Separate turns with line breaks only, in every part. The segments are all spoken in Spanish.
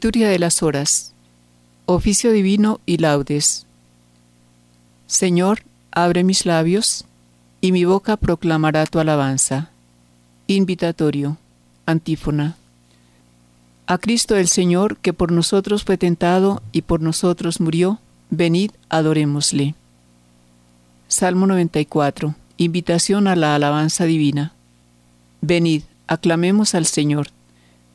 Liturgia de las Horas. Oficio Divino y Laudes. Señor, abre mis labios, y mi boca proclamará tu alabanza. Invitatorio. Antífona. A Cristo el Señor, que por nosotros fue tentado y por nosotros murió, venid, adorémosle. Salmo 94. Invitación a la alabanza divina. Venid, aclamemos al Señor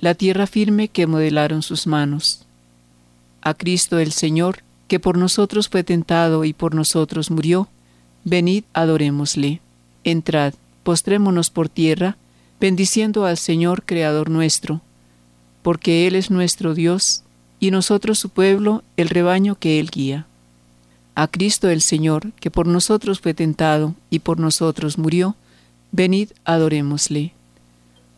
la tierra firme que modelaron sus manos. A Cristo el Señor, que por nosotros fue tentado y por nosotros murió, venid adorémosle. Entrad, postrémonos por tierra, bendiciendo al Señor Creador nuestro, porque Él es nuestro Dios, y nosotros su pueblo, el rebaño que Él guía. A Cristo el Señor, que por nosotros fue tentado y por nosotros murió, venid adorémosle.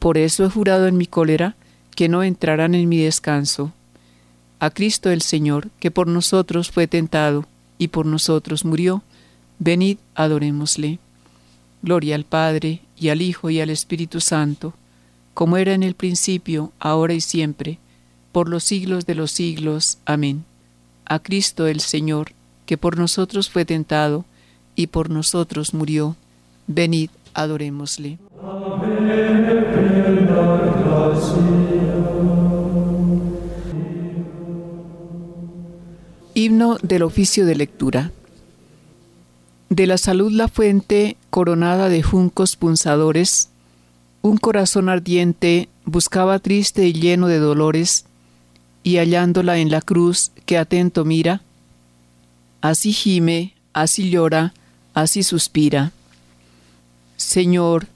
Por eso he jurado en mi cólera que no entrarán en mi descanso. A Cristo el Señor, que por nosotros fue tentado y por nosotros murió, venid, adorémosle. Gloria al Padre, y al Hijo, y al Espíritu Santo, como era en el principio, ahora y siempre, por los siglos de los siglos. Amén. A Cristo el Señor, que por nosotros fue tentado y por nosotros murió, venid, adorémosle. Himno del oficio de lectura. De la salud la fuente, coronada de juncos punzadores, un corazón ardiente buscaba triste y lleno de dolores, y hallándola en la cruz que atento mira, así gime, así llora, así suspira. Señor,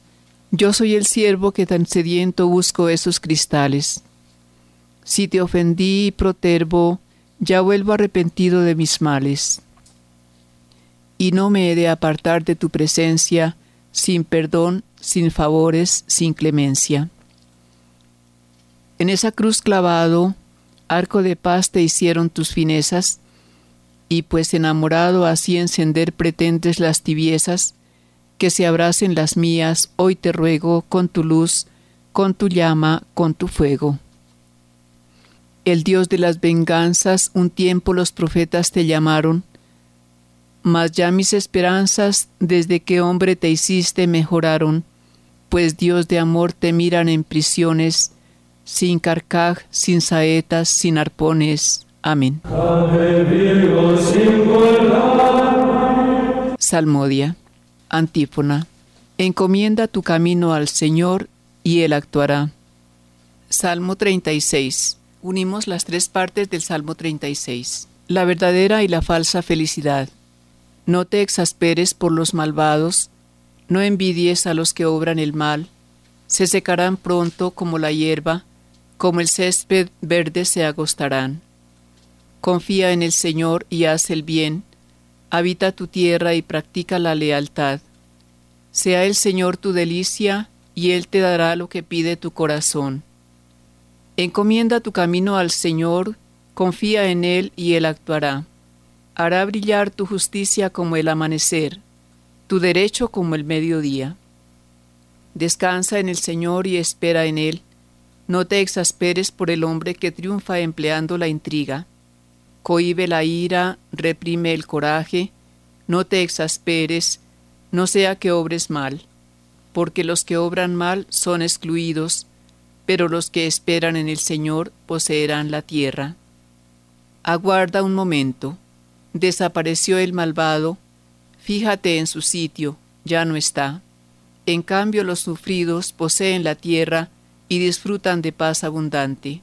yo soy el siervo que tan sediento busco esos cristales. Si te ofendí y protervo, ya vuelvo arrepentido de mis males. Y no me he de apartar de tu presencia, sin perdón, sin favores, sin clemencia. En esa cruz clavado, arco de paz te hicieron tus finezas, y pues enamorado así encender pretendes las tibiezas, que se abracen las mías, hoy te ruego, con tu luz, con tu llama, con tu fuego. El Dios de las venganzas, un tiempo los profetas te llamaron, mas ya mis esperanzas desde que hombre te hiciste mejoraron, pues Dios de amor te miran en prisiones, sin carcaj, sin saetas, sin arpones. Amén. Salmodia. Antífona. Encomienda tu camino al Señor y Él actuará. Salmo 36. Unimos las tres partes del Salmo 36. La verdadera y la falsa felicidad. No te exasperes por los malvados, no envidies a los que obran el mal, se secarán pronto como la hierba, como el césped verde se agostarán. Confía en el Señor y haz el bien, habita tu tierra y practica la lealtad. Sea el Señor tu delicia, y Él te dará lo que pide tu corazón. Encomienda tu camino al Señor, confía en Él y Él actuará. Hará brillar tu justicia como el amanecer, tu derecho como el mediodía. Descansa en el Señor y espera en Él. No te exasperes por el hombre que triunfa empleando la intriga cohibe la ira, reprime el coraje, no te exasperes, no sea que obres mal, porque los que obran mal son excluidos, pero los que esperan en el Señor poseerán la tierra. Aguarda un momento. Desapareció el malvado. Fíjate en su sitio, ya no está. En cambio los sufridos poseen la tierra y disfrutan de paz abundante.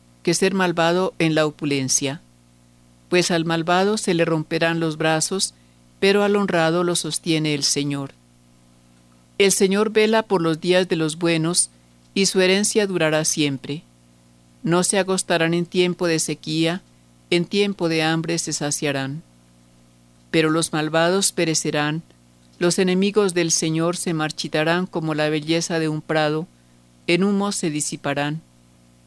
que ser malvado en la opulencia, pues al malvado se le romperán los brazos, pero al honrado lo sostiene el Señor. El Señor vela por los días de los buenos, y su herencia durará siempre. No se agostarán en tiempo de sequía, en tiempo de hambre se saciarán. Pero los malvados perecerán, los enemigos del Señor se marchitarán como la belleza de un prado, en humo se disiparán.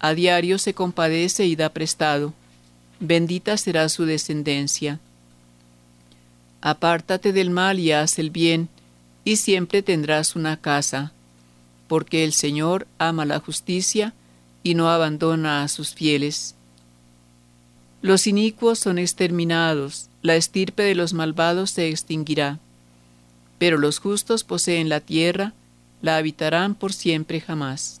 A diario se compadece y da prestado. Bendita será su descendencia. Apártate del mal y haz el bien, y siempre tendrás una casa, porque el Señor ama la justicia y no abandona a sus fieles. Los inicuos son exterminados, la estirpe de los malvados se extinguirá, pero los justos poseen la tierra, la habitarán por siempre jamás.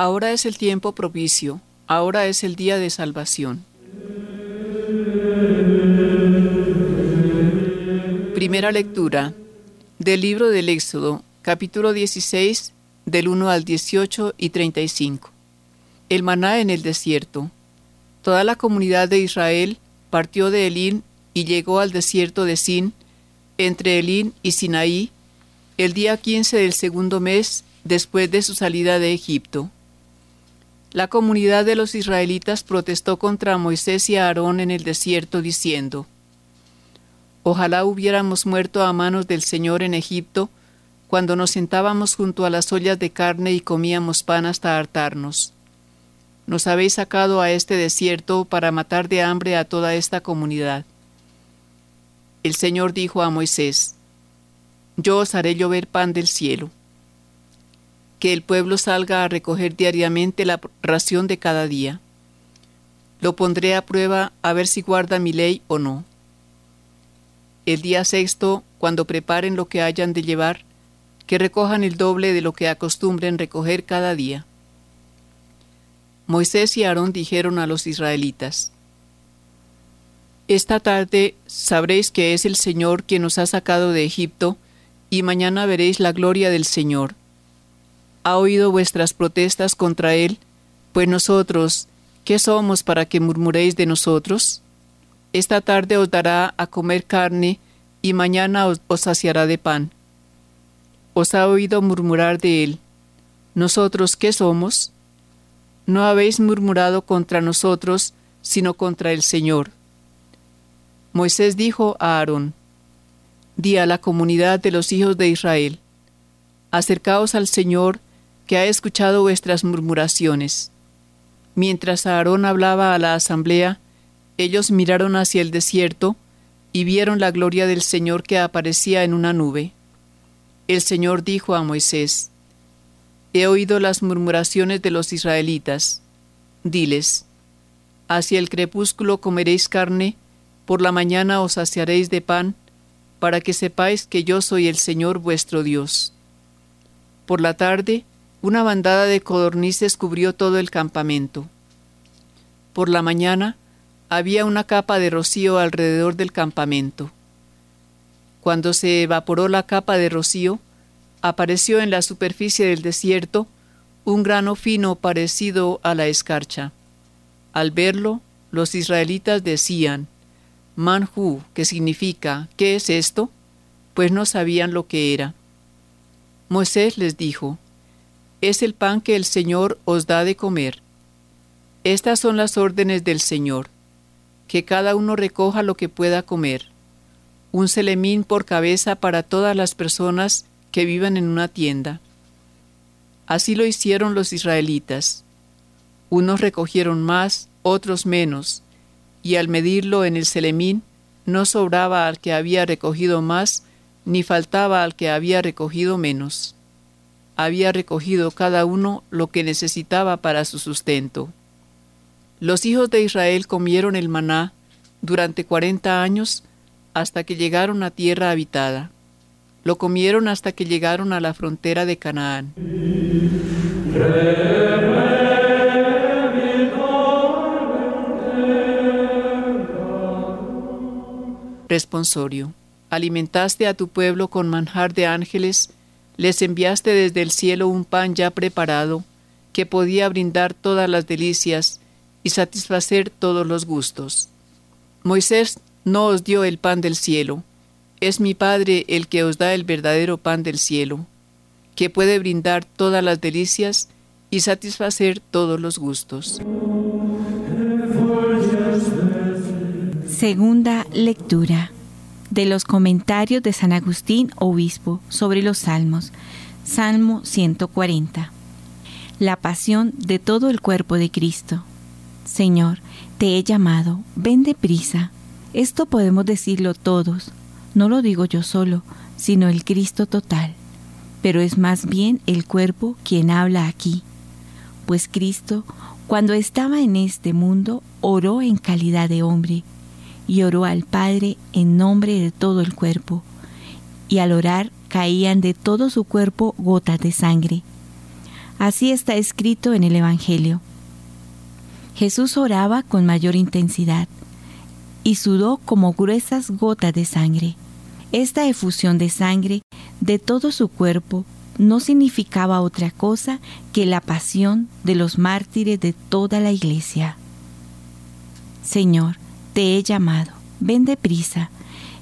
Ahora es el tiempo propicio ahora es el día de salvación. Primera lectura del libro del Éxodo, capítulo 16, del 1 al 18 y 35. El maná en el desierto. Toda la comunidad de Israel partió de Elín y llegó al desierto de Sin, entre Elín y Sinaí, el día 15 del segundo mes después de su salida de Egipto. La comunidad de los israelitas protestó contra Moisés y Aarón en el desierto diciendo, Ojalá hubiéramos muerto a manos del Señor en Egipto, cuando nos sentábamos junto a las ollas de carne y comíamos pan hasta hartarnos. Nos habéis sacado a este desierto para matar de hambre a toda esta comunidad. El Señor dijo a Moisés, Yo os haré llover pan del cielo que el pueblo salga a recoger diariamente la ración de cada día. Lo pondré a prueba a ver si guarda mi ley o no. El día sexto, cuando preparen lo que hayan de llevar, que recojan el doble de lo que acostumbren recoger cada día. Moisés y Aarón dijeron a los israelitas, Esta tarde sabréis que es el Señor quien nos ha sacado de Egipto, y mañana veréis la gloria del Señor. Ha oído vuestras protestas contra Él, pues nosotros, ¿qué somos para que murmuréis de nosotros? Esta tarde os dará a comer carne, y mañana os, saciará de pan. Os ha oído murmurar de Él. ¿Nosotros qué somos? no habéis murmurado contra nosotros, sino contra el Señor. Moisés dijo a Aarón, Di a la comunidad de los hijos de Israel, acercaos al Señor, que ha escuchado vuestras murmuraciones. Mientras Aarón hablaba a la asamblea, ellos miraron hacia el desierto y vieron la gloria del Señor que aparecía en una nube. El Señor dijo a Moisés, He oído las murmuraciones de los israelitas. Diles, hacia el crepúsculo comeréis carne, por la mañana os saciaréis de pan, para que sepáis que yo soy el Señor vuestro Dios. Por la tarde, una bandada de codornices cubrió todo el campamento. Por la mañana, había una capa de rocío alrededor del campamento. Cuando se evaporó la capa de rocío, apareció en la superficie del desierto un grano fino parecido a la escarcha. Al verlo, los israelitas decían, Manhu, que significa, ¿qué es esto? Pues no sabían lo que era. Moisés les dijo, Es el pan que el Señor os da de comer. Estas son las órdenes del Señor, que cada uno recoja lo que pueda comer, un celemín por cabeza para todas las personas que vivan en una tienda. Así lo hicieron los israelitas. Unos recogieron más, otros menos, y al medirlo en el Selemín, no sobraba al que había recogido más, ni faltaba al que había recogido menos. Había recogido cada uno lo que necesitaba para su sustento. Los hijos de Israel comieron el maná durante cuarenta años hasta que llegaron a tierra habitada. Lo comieron hasta que llegaron a la frontera de Canaán. Responsorio. Alimentaste a tu pueblo con manjar de ángeles, les enviaste desde el cielo un pan ya preparado, que podía brindar todas las delicias y satisfacer todos los gustos. Moisés no os dio el pan del cielo, es mi Padre el que os da el verdadero pan del cielo, que puede brindar todas las delicias y satisfacer todos los gustos.
Segunda lectura de los comentarios de San Agustín, obispo, sobre los salmos. Salmo 140. La pasión de todo el cuerpo de Cristo. Señor, te he llamado, ven deprisa. Esto podemos decirlo todos no lo digo yo solo, sino el Cristo total, pero es más bien el cuerpo quien habla aquí, pues Cristo, cuando estaba en este mundo, oró en calidad de hombre, y oró al Padre en nombre de todo el cuerpo, y al orar caían de todo su cuerpo gotas de sangre. Así está escrito en el Evangelio. Jesús oraba con mayor intensidad y sudó como gruesas gotas de sangre. Esta efusión de sangre de todo su cuerpo no significaba otra cosa que la pasión de los mártires de toda la iglesia. Señor, te he llamado, ven deprisa,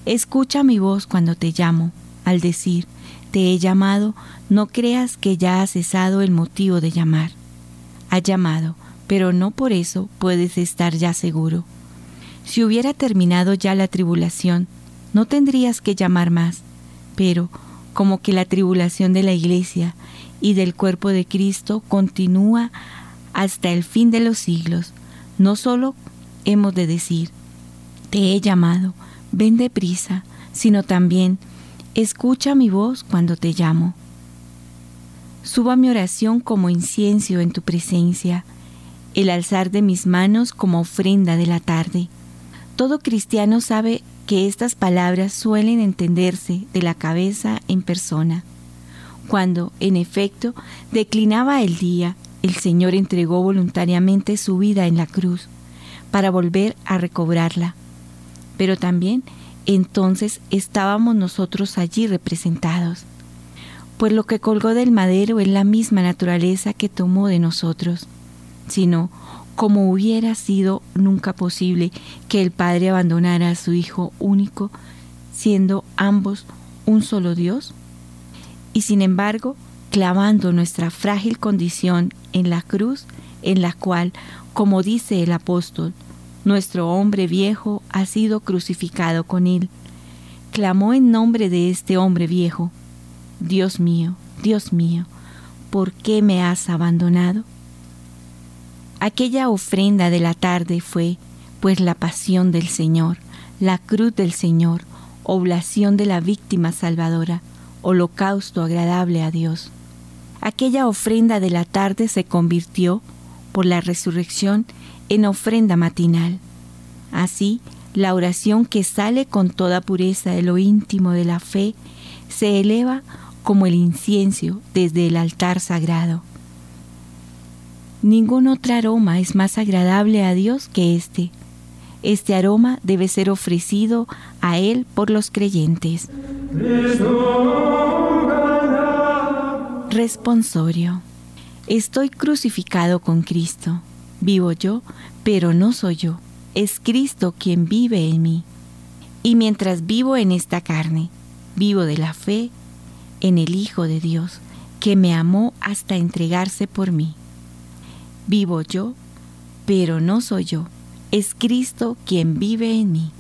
escucha mi voz cuando te llamo. Al decir, te he llamado, no creas que ya ha cesado el motivo de llamar. Ha llamado, pero no por eso puedes estar ya seguro. Si hubiera terminado ya la tribulación, no tendrías que llamar más, pero como que la tribulación de la iglesia y del cuerpo de Cristo continúa hasta el fin de los siglos, no solo hemos de decir, te he llamado, ven deprisa, sino también, escucha mi voz cuando te llamo. Suba mi oración como incienso en tu presencia, el alzar de mis manos como ofrenda de la tarde. Todo cristiano sabe que estas palabras suelen entenderse de la cabeza en persona. Cuando, en efecto, declinaba el día, el Señor entregó voluntariamente su vida en la cruz para volver a recobrarla. Pero también entonces estábamos nosotros allí representados, pues lo que colgó del madero es la misma naturaleza que tomó de nosotros, sino como hubiera sido nunca posible que el Padre abandonara a su Hijo único, siendo ambos un solo Dios? Y sin embargo, clavando nuestra frágil condición en la cruz, en la cual, como dice el apóstol, nuestro hombre viejo ha sido crucificado con él, clamó en nombre de este hombre viejo, Dios mío, Dios mío, ¿por qué me has abandonado? Aquella ofrenda de la tarde fue, pues, la pasión del Señor, la cruz del Señor, oblación de la víctima salvadora, holocausto agradable a Dios. Aquella ofrenda de la tarde se convirtió, por la resurrección, en ofrenda matinal. Así, la oración que sale con toda pureza de lo íntimo de la fe se eleva como el incienso desde el altar sagrado. Ningún otro aroma es más agradable a Dios que este. Este aroma debe ser ofrecido a Él por los creyentes. Responsorio. Estoy crucificado con Cristo. Vivo yo, pero no soy yo. Es Cristo quien vive en mí. Y mientras vivo en esta carne, vivo de la fe en el Hijo de Dios, que me amó hasta entregarse por mí. Vivo yo, pero no soy yo, es Cristo quien vive en mí.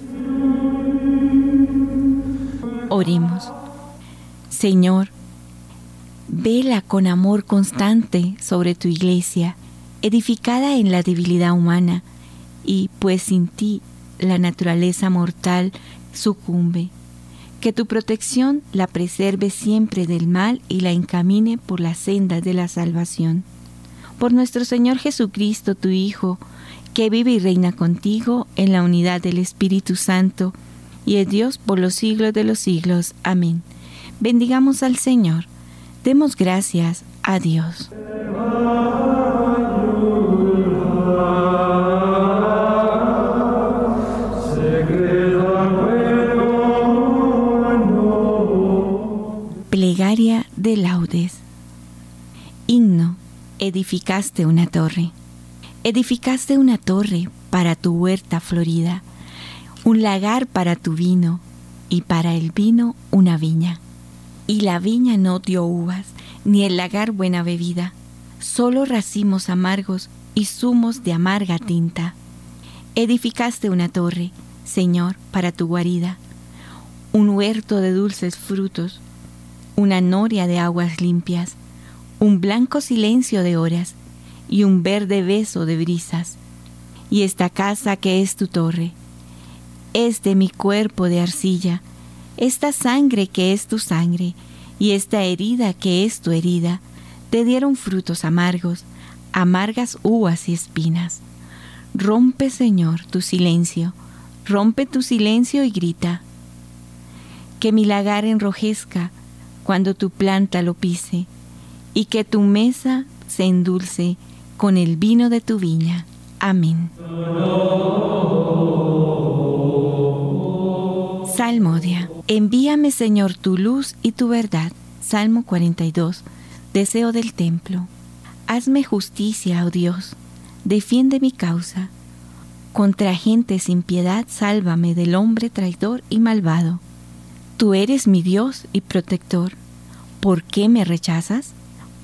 Oremos. Señor, vela con amor constante sobre tu iglesia, edificada en la debilidad humana, y pues sin ti la naturaleza mortal sucumbe. Que tu protección la preserve siempre del mal y la encamine por la senda de la salvación por nuestro Señor Jesucristo, tu Hijo, que vive y reina contigo en la unidad del Espíritu Santo, y es Dios por los siglos de los siglos. Amén. Bendigamos al Señor. Demos gracias a Dios. Edificaste una torre. Edificaste una torre para tu huerta florida, un lagar para tu vino y para el vino una viña. Y la viña no dio uvas, ni el lagar buena bebida, solo racimos amargos y zumos de amarga tinta. Edificaste una torre, Señor, para tu guarida, un huerto de dulces frutos, una noria de aguas limpias, un blanco silencio de horas y un verde beso de brisas. Y esta casa que es tu torre, es de mi cuerpo de arcilla, esta sangre que es tu sangre, y esta herida que es tu herida, te dieron frutos amargos, amargas uvas y espinas. Rompe, Señor, tu silencio, rompe tu silencio y grita. Que mi lagar enrojezca cuando tu planta lo pise, y que tu mesa se endulce con el vino de tu viña. Amén. Salmodia. Envíame, Señor, tu luz y tu verdad. Salmo 42. Deseo del templo. Hazme justicia, oh Dios. Defiende mi causa. Contra gente sin piedad, sálvame del hombre traidor y malvado. Tú eres mi Dios y protector. ¿Por qué me rechazas?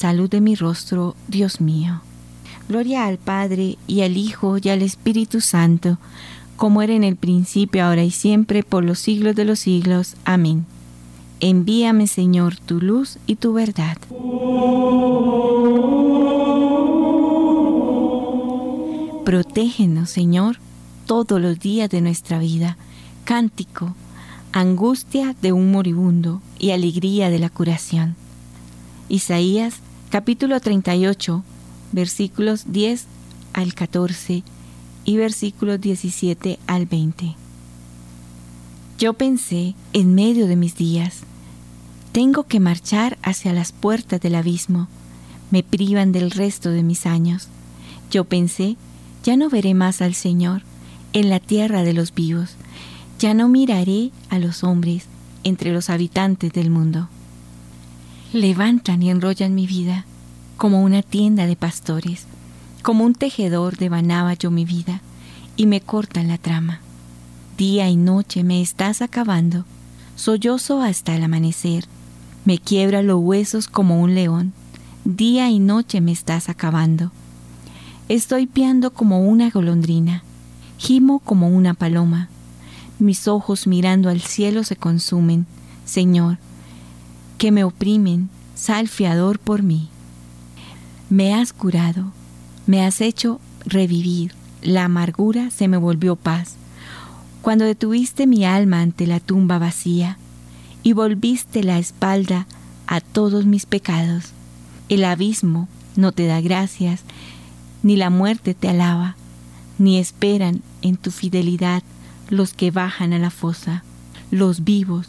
salud de mi rostro, Dios mío. Gloria al Padre y al Hijo y al Espíritu Santo, como era en el principio, ahora y siempre, por los siglos de los siglos. Amén. Envíame, Señor, tu luz y tu verdad. Protégenos, Señor, todos los días de nuestra vida. Cántico, angustia de un moribundo y alegría de la curación. Isaías capítulo 38, versículos 10 al 14 y versículos 17 al 20. Yo pensé en medio de mis días, tengo que marchar hacia las puertas del abismo, me privan del resto de mis años. Yo pensé, ya no veré más al Señor en la tierra de los vivos, ya no miraré a los hombres entre los habitantes del mundo. Levantan y enrollan mi vida como una tienda de pastores, como un tejedor devanaba yo mi vida y me cortan la trama. Día y noche me estás acabando, sollozo hasta el amanecer, me quiebra los huesos como un león, día y noche me estás acabando. Estoy piando como una golondrina, gimo como una paloma, mis ojos mirando al cielo se consumen, Señor, que me oprimen, sal fiador por mí. Me has curado, me has hecho revivir, la amargura se me volvió paz. Cuando detuviste mi alma ante la tumba vacía y volviste la espalda a todos mis pecados, el abismo no te da gracias, ni la muerte te alaba, ni esperan en tu fidelidad los que bajan a la fosa. Los vivos,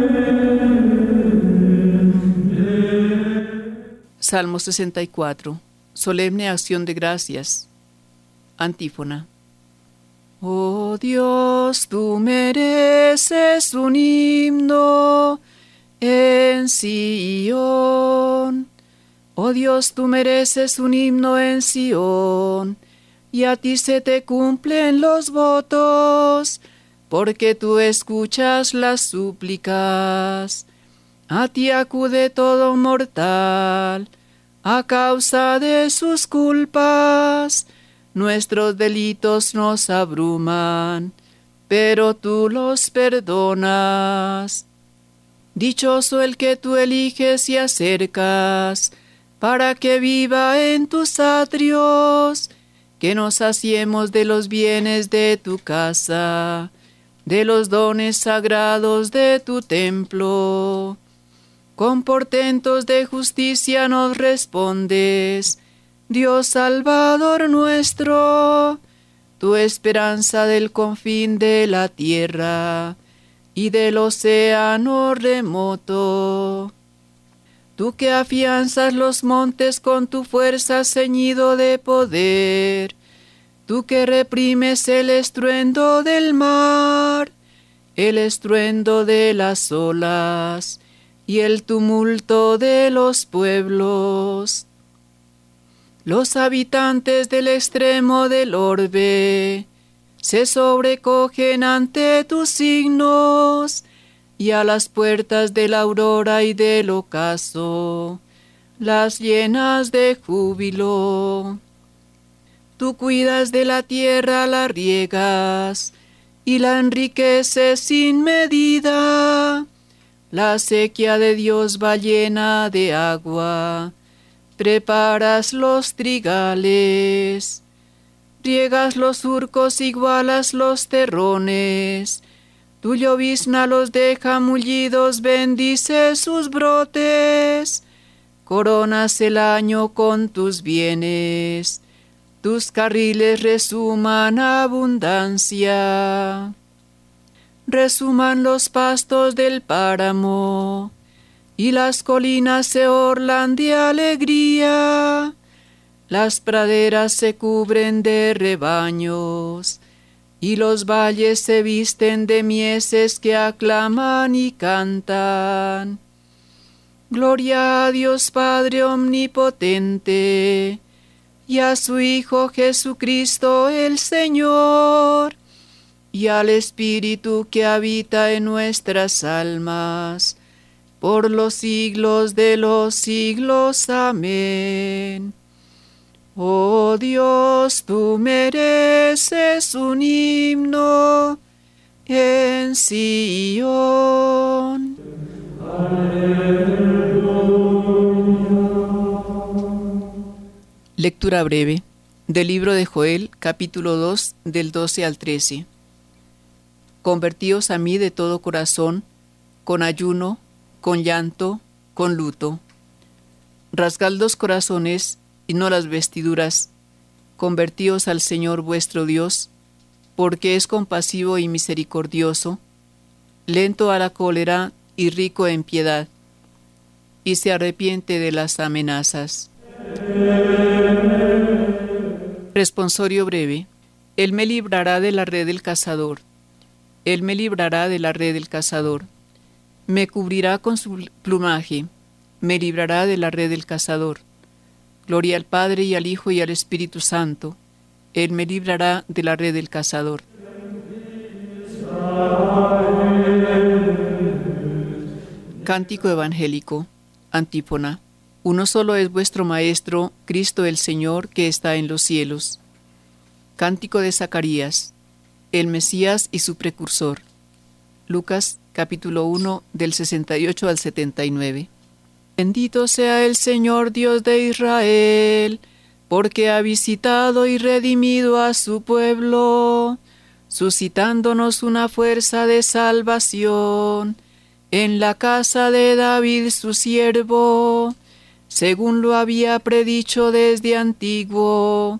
Salmo 64. Solemne acción de gracias. Antífona. Oh Dios, tú mereces un himno en Sion. Oh Dios, tú mereces un himno en Sion, y a ti se te cumplen los votos porque tú escuchas las súplicas. A ti acude todo mortal, a causa de sus culpas. Nuestros delitos nos abruman, pero tú los perdonas. Dichoso el que tú eliges y acercas, para que viva en tus atrios, que nos saciemos de los bienes de tu casa de los dones sagrados de tu templo. Con portentos de justicia nos respondes, Dios Salvador nuestro, tu esperanza del confín de la tierra y del océano remoto. Tú que afianzas los montes con tu fuerza ceñido de poder, tú que reprimes el estruendo del mar, el estruendo de las olas y el tumulto de los pueblos. Los habitantes del extremo del orbe se sobrecogen ante tus signos y a las puertas de la aurora y del ocaso las llenas de júbilo. Tú cuidas de la tierra, la riegas y la enriqueces sin medida. La sequía de Dios va llena de agua. Preparas los trigales. Riegas los surcos, igualas los terrones. Tu llovizna los deja mullidos, bendice sus brotes. Coronas el año con tus bienes tus carriles resuman abundancia. Resuman los pastos del páramo, y las colinas se orlan de alegría. Las praderas se cubren de rebaños, y los valles se visten de mieses que aclaman y cantan. Gloria a Dios Padre Omnipotente, y a su Hijo Jesucristo el Señor, y al Espíritu que habita en nuestras almas, por los siglos de los siglos. Amén. Oh Dios, tú mereces un himno en Sion. Lectura breve del libro de Joel, capítulo 2, del 12 al 13. Convertíos a mí de todo corazón, con ayuno, con llanto, con luto. Rasgad los corazones y no las vestiduras. Convertíos al Señor vuestro Dios, porque es compasivo y misericordioso, lento a la cólera y rico en piedad, y se arrepiente de las amenazas. Responsorio breve. Él me librará de la red del cazador él me librará de la red del cazador. Me cubrirá con su plumaje. Me librará de la red del cazador. Gloria al Padre y al Hijo y al Espíritu Santo. Él me librará de la red del cazador. Cántico evangélico. Antífona. Uno solo es vuestro Maestro, Cristo el Señor, que está en los cielos. Cántico de Zacarías el Mesías y su precursor. Lucas capítulo 1 del 68 al 79. Bendito sea el Señor Dios de Israel, porque ha visitado y redimido a su pueblo, suscitándonos una fuerza de salvación en la casa de David su siervo, según lo había predicho desde antiguo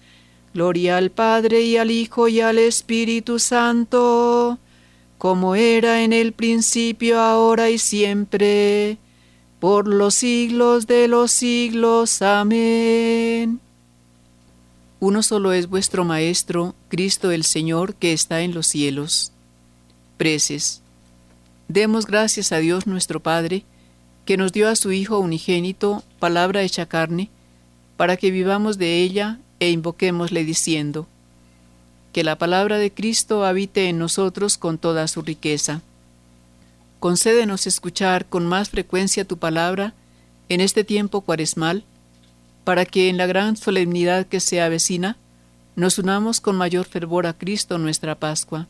Gloria al Padre y al Hijo y al Espíritu Santo, como era en el principio, ahora y siempre, por los siglos de los siglos. Amén. Uno solo es vuestro Maestro, Cristo el Señor, que está en los cielos. Preces. Demos gracias a Dios nuestro Padre, que nos dio a su Hijo unigénito, palabra hecha carne, para que vivamos de ella e invoquémosle diciendo, que la palabra de Cristo habite en nosotros con toda su riqueza. Concédenos escuchar con más frecuencia tu palabra en este tiempo cuaresmal, para que en la gran solemnidad que se avecina, nos unamos con mayor fervor a Cristo nuestra Pascua.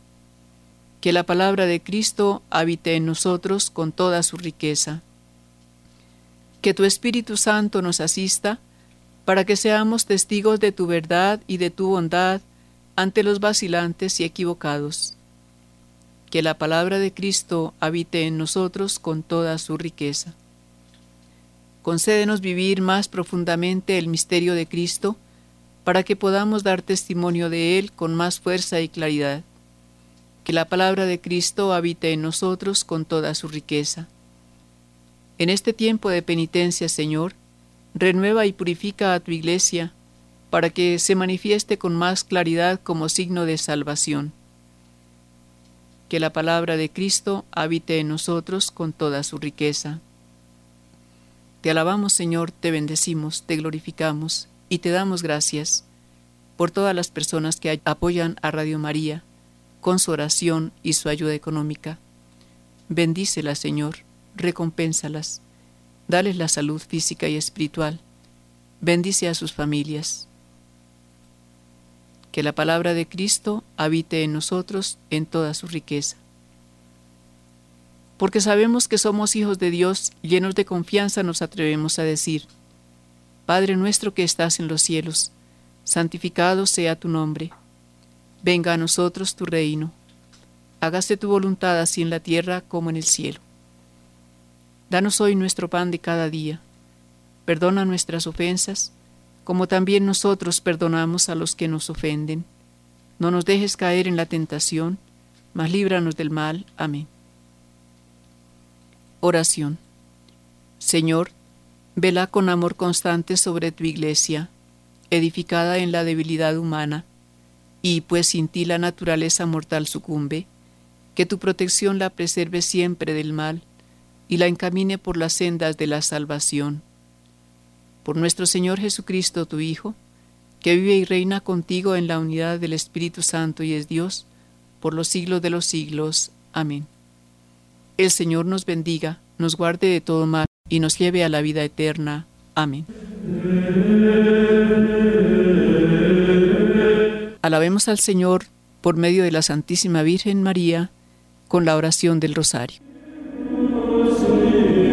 Que la palabra de Cristo habite en nosotros con toda su riqueza. Que tu Espíritu Santo nos asista, para que seamos testigos de tu verdad y de tu bondad ante los vacilantes y equivocados. Que la palabra de Cristo habite en nosotros con toda su riqueza. Concédenos vivir más profundamente el misterio de Cristo, para que podamos dar testimonio de Él con más fuerza y claridad. Que la palabra de Cristo habite en nosotros con toda su riqueza. En este tiempo de penitencia, Señor, renueva y purifica a tu iglesia para que se manifieste con más claridad como signo de salvación. que la palabra de Cristo habite en nosotros con toda su riqueza. Te alabamos, Señor, te bendecimos, te glorificamos y te damos gracias por todas las personas que apoyan a Radio María con su oración y su ayuda económica. Bendícelas, Señor, recompénsalas, dales la salud física y espiritual. Bendice a sus familias. Que la palabra de Cristo habite en nosotros en toda su riqueza. Porque sabemos que somos hijos de Dios, llenos de confianza nos atrevemos a decir, Padre nuestro que estás en los cielos, santificado sea tu nombre. Venga a nosotros tu reino. Hágase tu voluntad así en la tierra como en el cielo. Danos hoy nuestro pan de cada día. Perdona nuestras ofensas, como también nosotros perdonamos a los que nos ofenden. No nos dejes caer en la tentación, mas líbranos del mal. Amén. Oración. Señor, vela con amor constante sobre tu iglesia edificada en la debilidad humana, y pues sin ti la naturaleza mortal sucumbe, que tu protección la preserve siempre del mal y la encamine por las sendas de la salvación. Por nuestro Señor Jesucristo, tu Hijo, que vive y reina contigo en la unidad del Espíritu Santo y es Dios, por los siglos de los siglos. Amén. El Señor nos bendiga, nos guarde de todo mal y nos lleve a la vida eterna. Amén. Alabemos al Señor por medio de la Santísima Virgen María con la oración del Rosario. see.